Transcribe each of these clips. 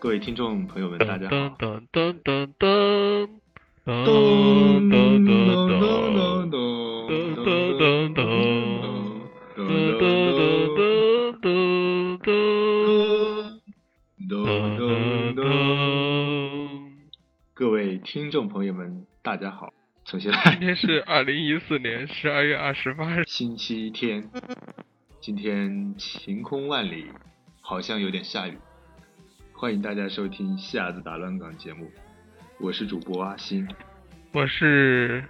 各位听众朋友们，大家好。噔噔噔噔噔噔咚噔噔咚噔咚咚噔咚噔噔噔噔噔噔咚咚咚。噔。各位听众朋友们，大家好。首先今来，天是二零一四年十二月二十八日，星期天，今天晴空万里，好像有点下雨。欢迎大家收听《瞎子打乱港》节目，我是主播阿星。我是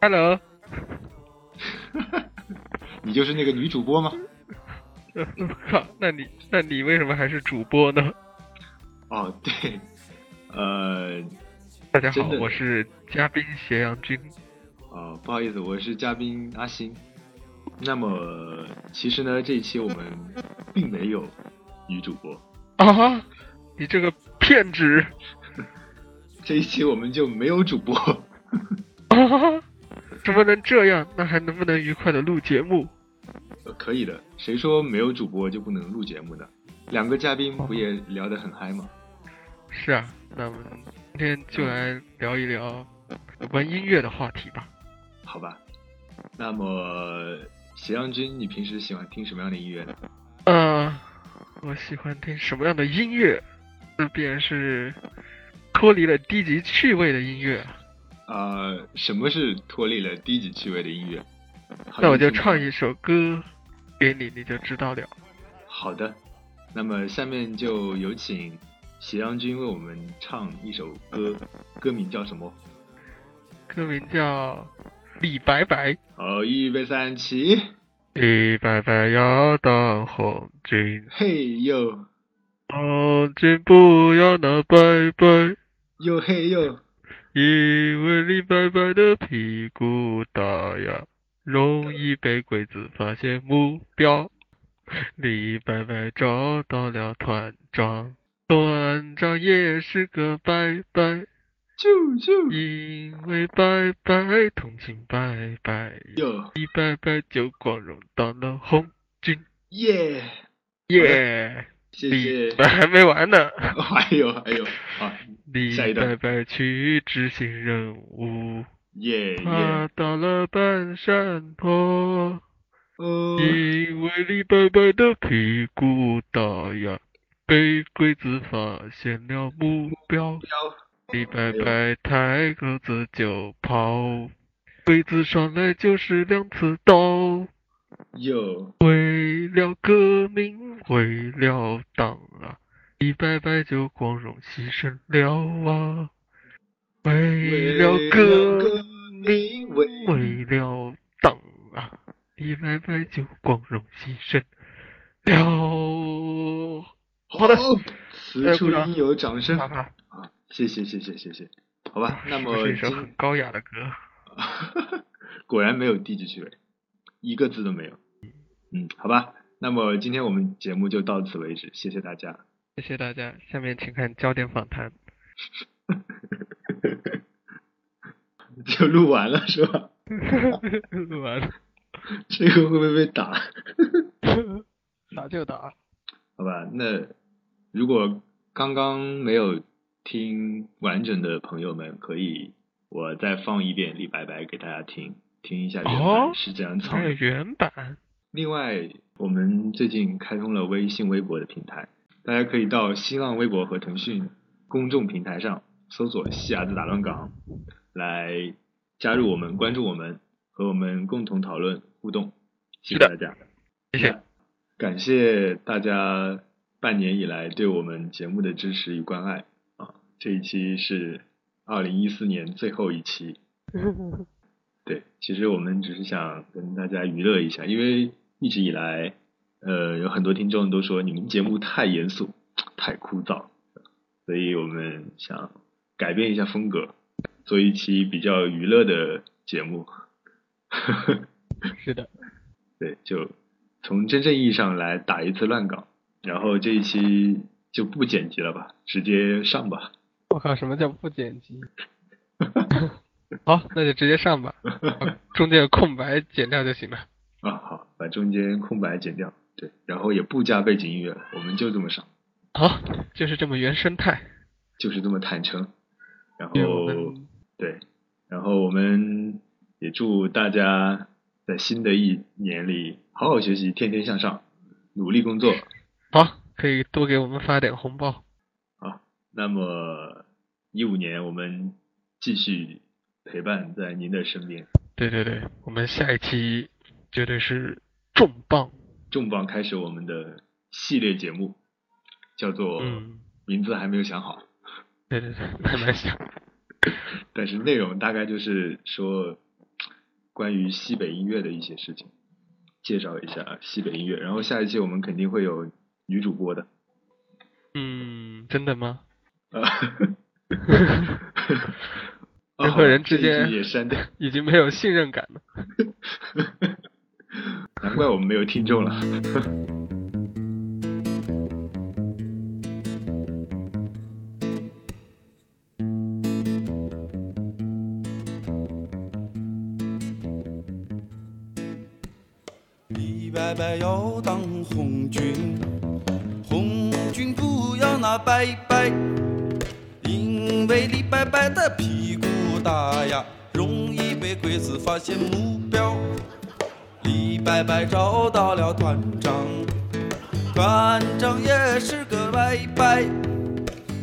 Hello，你就是那个女主播吗？靠，那你那你为什么还是主播呢？哦，对，呃，大家好我是嘉宾斜阳君。哦，不好意思，我是嘉宾阿星。那么，其实呢，这一期我们并没有女主播，啊！你这个骗子！这一期我们就没有主播。啊！怎么能这样？那还能不能愉快的录节目？呃可以的，谁说没有主播就不能录节目呢？两个嘉宾不也聊得很嗨吗？是啊，那我们今天就来聊一聊有关音乐的话题吧。好吧。那么，斜阳君，你平时喜欢听什么样的音乐呢？呃，我喜欢听什么样的音乐？那便是脱离了低级趣味的音乐。啊、什么是脱离了低级趣味的音乐？那我就唱一首歌给你，你就知道了。好的，那么下面就有请斜阳君为我们唱一首歌，歌名叫什么？歌名叫《李白白》。好，预备三起，李白白要当红军，嘿呦，红军不要那白白。哟嘿哟，因为李白白的屁股大呀，容易被鬼子发现目标。李白白找到了团长，团长也是个白白，啾啾，因为白白同情白白，哟。李白白就光荣当了红军。耶，耶、谢李谢。白还没完呢，还有还有啊，李白白去执行任务。耶爬，到了半山坡，哦，因为李白白的屁股大呀，被鬼子发现了目标。李白白抬个子就跑，鬼子上来就是两刺刀。哟，为了革命，为了党啊，一拜拜就光荣牺牲了啊。为了革命，为为了党啊，一拜拜就光荣牺牲了。好的，此处应有掌声！谢谢谢谢谢谢，好吧，那么一首很高雅的歌？果然没有低级趣味，一个字都没有。嗯，好吧，那么今天我们节目就到此为止，谢谢大家。谢谢大家，下面请看焦点访谈。就录完了是吧？录完了，这个会不会被打？打就打。好吧，那如果刚刚没有听完整的朋友们，可以我再放一遍李白白给大家听，听一下原哦版是这样唱还有的。原版，另外，我们最近开通了微信、微博的平台，大家可以到新浪微博和腾讯公众平台上搜索“西伢子打乱港”，来加入我们，关注我们，和我们共同讨论互动。谢谢大家，谢谢。感谢大家半年以来对我们节目的支持与关爱啊！这一期是二零一四年最后一期。对，其实我们只是想跟大家娱乐一下，因为一直以来，呃，有很多听众都说你们节目太严肃、太枯燥，所以我们想改变一下风格，做一期比较娱乐的节目。是的，对，就从真正意义上来打一次乱搞，然后这一期就不剪辑了吧，直接上吧。我靠，什么叫不剪辑？好，那就直接上吧，中间的空白剪掉就行了。啊，好，把中间空白剪掉，对，然后也不加背景音乐了，我们就这么上，好，就是这么原生态。就是这么坦诚。然后对，然后我们也祝大家在新的一年里好好学习，天天向上，努力工作。好，可以多给我们发点红包。好，那么一五年我们继续陪伴在您的身边。对对对，我们下一期绝对是重磅。重磅开始我们的系列节目，叫做嗯，名字还没有想好，对对对，慢慢想。但是内容大概就是说关于西北音乐的一些事情，介绍一下西北音乐。然后下一期我们肯定会有女主播的，嗯，真的吗？呃，人和人之间也删掉，已经没有信任感了。难怪我们没有听众了。李白白要当红军，红军不要那白白，因为李白白的屁股大呀，容易被鬼子发现目标。李伯伯找到了团长，团长也是个伯伯，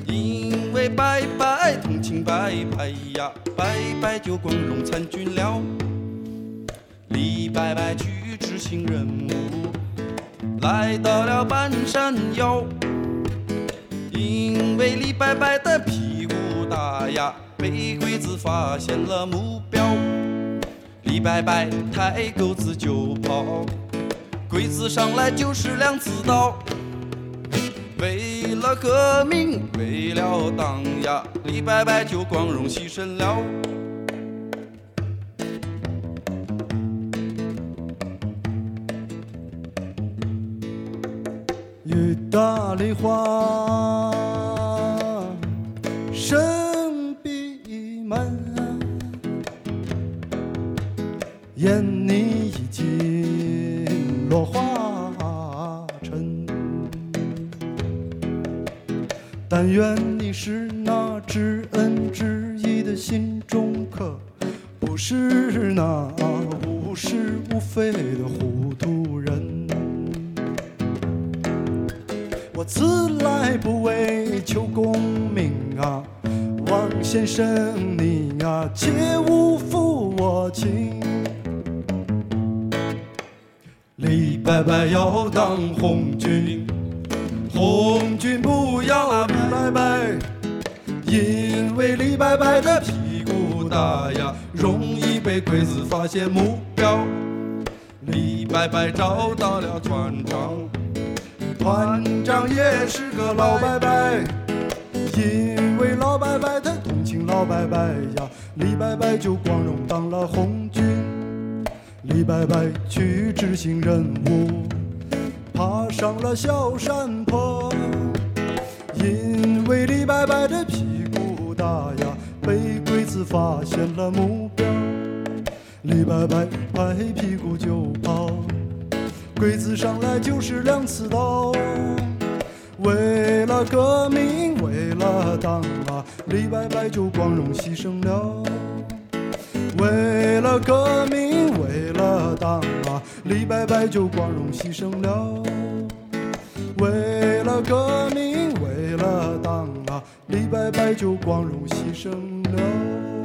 因为白白同情白白呀，白白就光荣参军了。李伯伯去执行任务，来到了半山腰。因为李伯伯，被鬼子发现了目标。李伯伯抬钩子就跑，鬼子上来就是两刺刀。为了革命，为了党呀，李伯伯就光荣牺牲了。雨打梨花愿你已经落花尘。但愿你是那知恩知义的心中客，不是那无是无非的糊涂人。我自来不为求功名啊，王先生你呀、切勿负我情。白白要当红军，红军不要啊李伯伯，因为李白白的屁股大呀，容易被鬼子发现目标。李白白找到了团长。团长也是个老伯伯，因为老伯伯他同情老伯伯呀，李白白就光荣当了红军。李伯伯去执行任务，爬上了小山坡，因为李伯伯的屁股大呀，被鬼子发现了目标。李伯伯拍屁股就跑。鬼子上来就是两刺刀，为了革命，为了党啊，李伯伯就光荣牺牲了。为了革命，为了党啊，李伯伯就光荣牺牲了。为了革命，为了党啊，李白白就光荣牺牲了。